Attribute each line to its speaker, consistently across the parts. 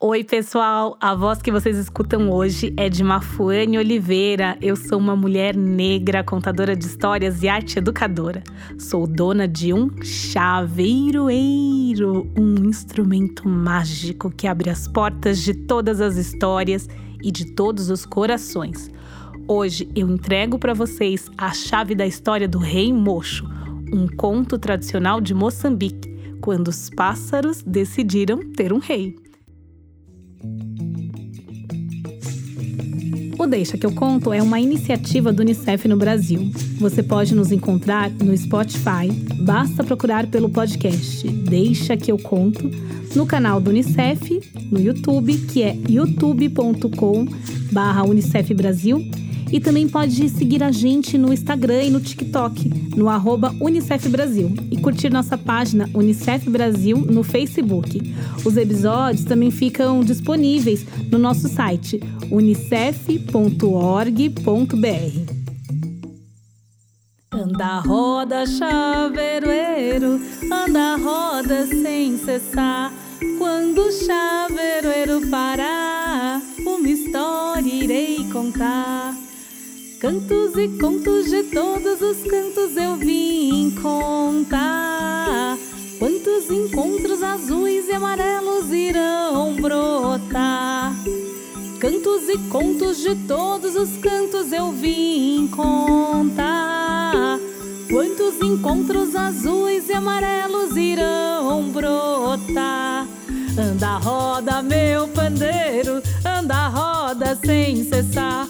Speaker 1: Oi, pessoal! A voz que vocês escutam hoje é de Mafuane Oliveira. Eu sou uma mulher negra, contadora de histórias e arte educadora. Sou dona de um chaveiroeiro, um instrumento mágico que abre as portas de todas as histórias e de todos os corações. Hoje eu entrego para vocês a chave da história do Rei Mocho, um conto tradicional de Moçambique, quando os pássaros decidiram ter um rei. O Deixa que eu conto é uma iniciativa do Unicef no Brasil. Você pode nos encontrar no Spotify, basta procurar pelo podcast Deixa que eu conto, no canal do Unicef, no YouTube, que é youtube.com/unicef Brasil, e também pode seguir a gente no Instagram e no TikTok, no arroba Unicef Brasil, e curtir nossa página Unicef Brasil no Facebook. Os episódios também ficam disponíveis no nosso site unicef.org.br. Anda roda, chaveiroeiro, anda roda sem cessar. Quando o chaveiroeiro parar, uma história irei contar. Cantos e contos de todos os cantos eu vim contar. Quantos encontros azuis e amarelos irão brotar? Cantos e contos de todos os cantos eu vim contar. Quantos encontros azuis e amarelos irão brotar? Anda, roda, meu pandeiro, anda, roda sem cessar.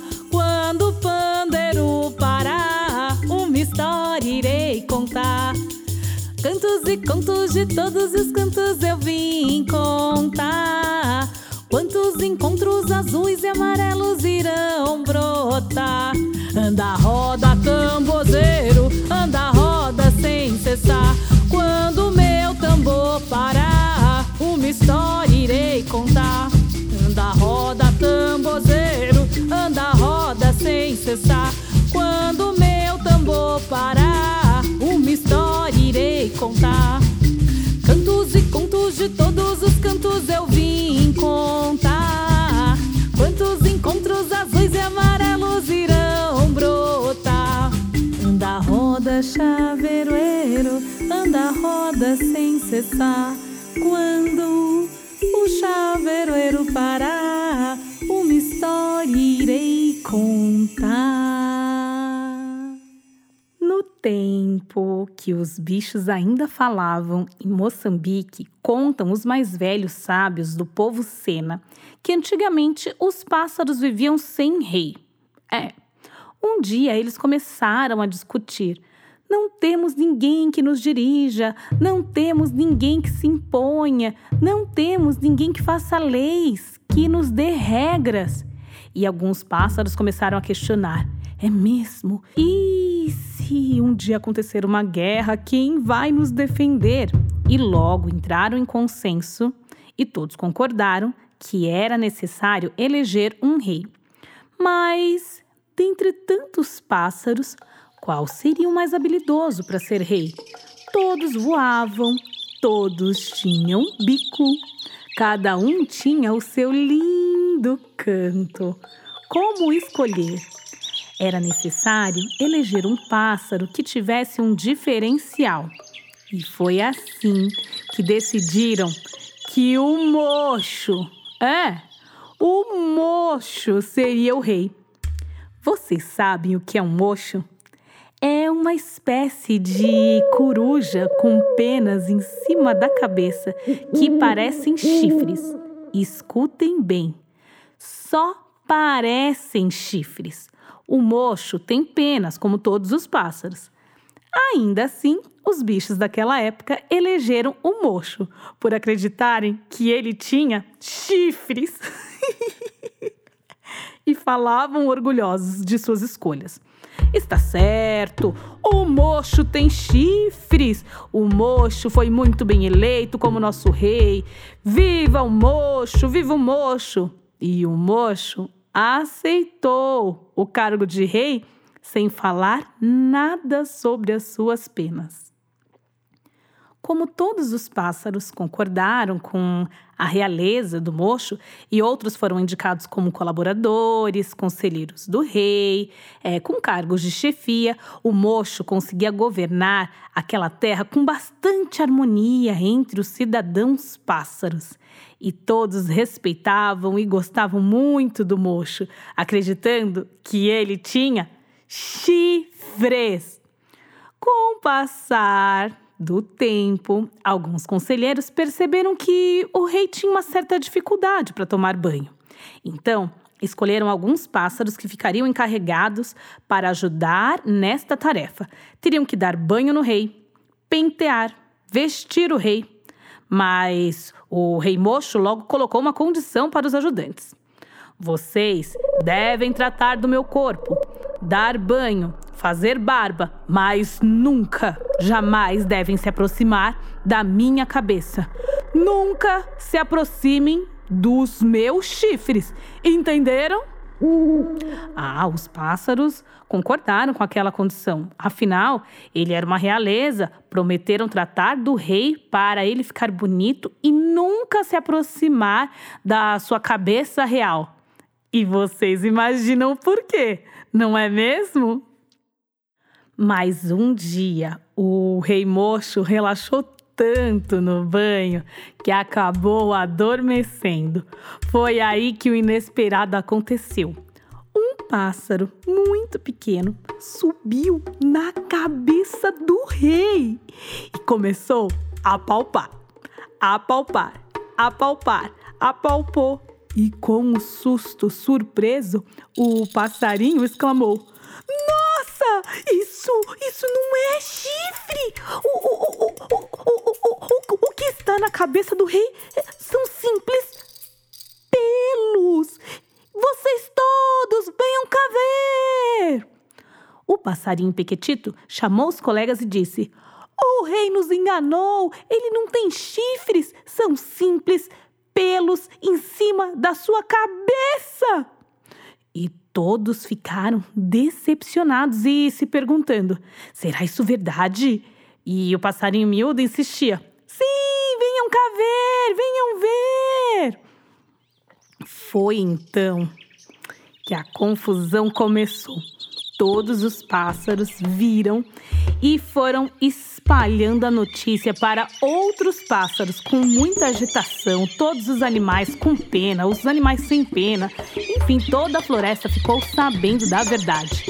Speaker 1: De todos os cantos eu vim contar. Quantos encontros azuis e amarelos irão brotar? Eu vim contar. Quantos encontros azuis e amarelos irão brotar? Anda, roda, chaveiroeiro, anda, roda sem cessar. Quando o chaveiroeiro parar, tempo que os bichos ainda falavam em Moçambique, contam os mais velhos sábios do povo Sena que antigamente os pássaros viviam sem rei. É, um dia eles começaram a discutir. Não temos ninguém que nos dirija, não temos ninguém que se imponha, não temos ninguém que faça leis, que nos dê regras. E alguns pássaros começaram a questionar: é mesmo? Se um dia acontecer uma guerra, quem vai nos defender? E logo entraram em consenso e todos concordaram que era necessário eleger um rei. Mas, dentre tantos pássaros, qual seria o mais habilidoso para ser rei? Todos voavam, todos tinham bico, cada um tinha o seu lindo canto. Como escolher? Era necessário eleger um pássaro que tivesse um diferencial. E foi assim que decidiram que o mocho, é, o mocho seria o rei. Vocês sabem o que é um mocho? É uma espécie de coruja com penas em cima da cabeça que parecem chifres. Escutem bem, só parecem chifres. O mocho tem penas, como todos os pássaros. Ainda assim, os bichos daquela época elegeram o mocho por acreditarem que ele tinha chifres e falavam orgulhosos de suas escolhas. Está certo, o mocho tem chifres. O mocho foi muito bem eleito como nosso rei. Viva o mocho, viva o mocho! E o mocho aceitou o cargo de rei sem falar nada sobre as suas penas. Como todos os pássaros concordaram com a realeza do mocho e outros foram indicados como colaboradores, conselheiros do rei, é, com cargos de chefia, o mocho conseguia governar aquela terra com bastante harmonia entre os cidadãos pássaros. E todos respeitavam e gostavam muito do mocho, acreditando que ele tinha chifres. Com o passar do tempo, alguns conselheiros perceberam que o rei tinha uma certa dificuldade para tomar banho. Então, escolheram alguns pássaros que ficariam encarregados para ajudar nesta tarefa. Teriam que dar banho no rei, pentear, vestir o rei. Mas o rei mocho logo colocou uma condição para os ajudantes. Vocês devem tratar do meu corpo, dar banho, fazer barba, mas nunca, jamais devem se aproximar da minha cabeça. Nunca se aproximem dos meus chifres. Entenderam? Ah, os pássaros concordaram com aquela condição. Afinal, ele era uma realeza. Prometeram tratar do rei para ele ficar bonito e nunca se aproximar da sua cabeça real. E vocês imaginam por quê, não é mesmo? Mas um dia o rei mocho relaxou tanto no banho que acabou adormecendo. Foi aí que o inesperado aconteceu. Um pássaro muito pequeno subiu na cabeça do rei e começou a palpar, a palpar, a palpar, apalpou. E com um susto surpreso, o passarinho exclamou: isso, isso não é chifre! O, o, o, o, o, o, o que está na cabeça do rei são simples pelos! Vocês todos venham cá ver! O passarinho Pequetito chamou os colegas e disse: O rei nos enganou! Ele não tem chifres, são simples pelos em cima da sua cabeça! E todos ficaram decepcionados e se perguntando: será isso verdade? E o passarinho miúdo insistia: sim, venham cá ver, venham ver. Foi então que a confusão começou. Todos os pássaros viram e foram espalhando a notícia para outros pássaros com muita agitação, todos os animais com pena, os animais sem pena, enfim, toda a floresta ficou sabendo da verdade.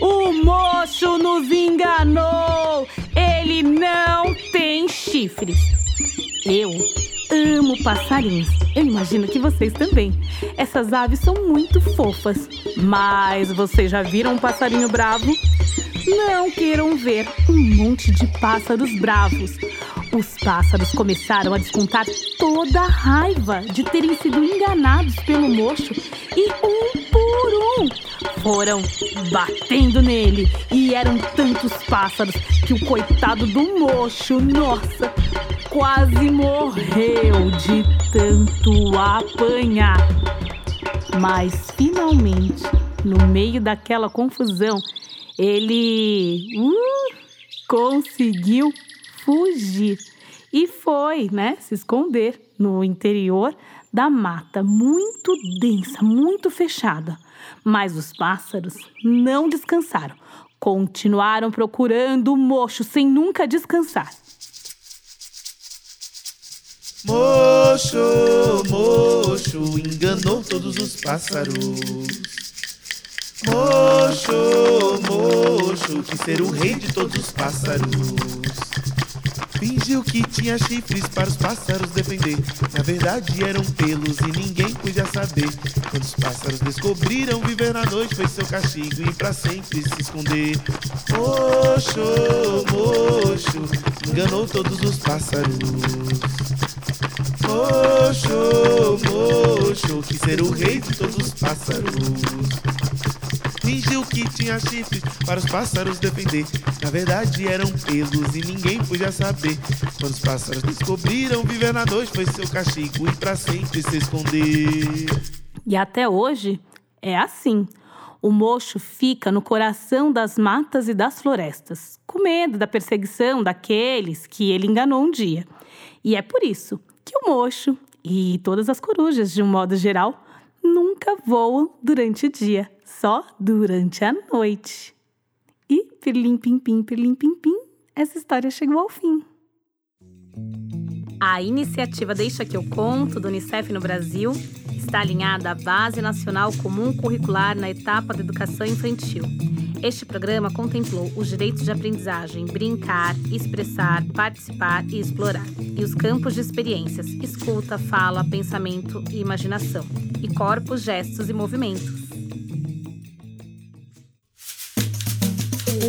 Speaker 1: O mocho nos enganou! Ele não tem chifres. Eu amo passarinhos. Eu imagino que vocês também. Essas aves são muito fofas. Mas vocês já viram um passarinho bravo? Não queiram ver um monte de pássaros bravos. Os pássaros começaram a descontar toda a raiva de terem sido enganados pelo mocho e um por um foram batendo nele. E eram tantos pássaros que o coitado do mocho, nossa, quase morreu de tanto apanhar. Mas finalmente, no meio daquela confusão, ele uh, conseguiu fugir e foi, né, se esconder no interior da mata, muito densa, muito fechada. Mas os pássaros não descansaram, continuaram procurando o mocho sem nunca descansar.
Speaker 2: Mocho, mocho, enganou todos os pássaros. Mocho, mocho, quis ser o rei de todos os pássaros. Fingiu que tinha chifres para os pássaros defender. Na verdade eram pelos e ninguém podia saber. Quando os pássaros descobriram viver na noite, foi seu castigo e para sempre se esconder. Mocho, mocho, enganou todos os pássaros. Mocho, mocho, quis ser o rei de todos os pássaros. Fingiu que tinha chifres para os pássaros defender. Na verdade eram pelos e ninguém podia saber. Quando os pássaros descobriram, viver na noite foi seu castigo e para sempre se esconder.
Speaker 1: E até hoje é assim. O mocho fica no coração das matas e das florestas, com medo da perseguição daqueles que ele enganou um dia. E é por isso que o mocho e todas as corujas, de um modo geral, nunca voam durante o dia, só durante a noite. E pirlim pim pim, pirlim pim pim, essa história chegou ao fim. A iniciativa Deixa que eu conto do UNICEF no Brasil está alinhada à Base Nacional Comum Curricular na etapa da educação infantil. Este programa contemplou os direitos de aprendizagem, brincar, expressar, participar e explorar, e os campos de experiências, escuta, fala, pensamento e imaginação, e corpos, gestos e movimentos.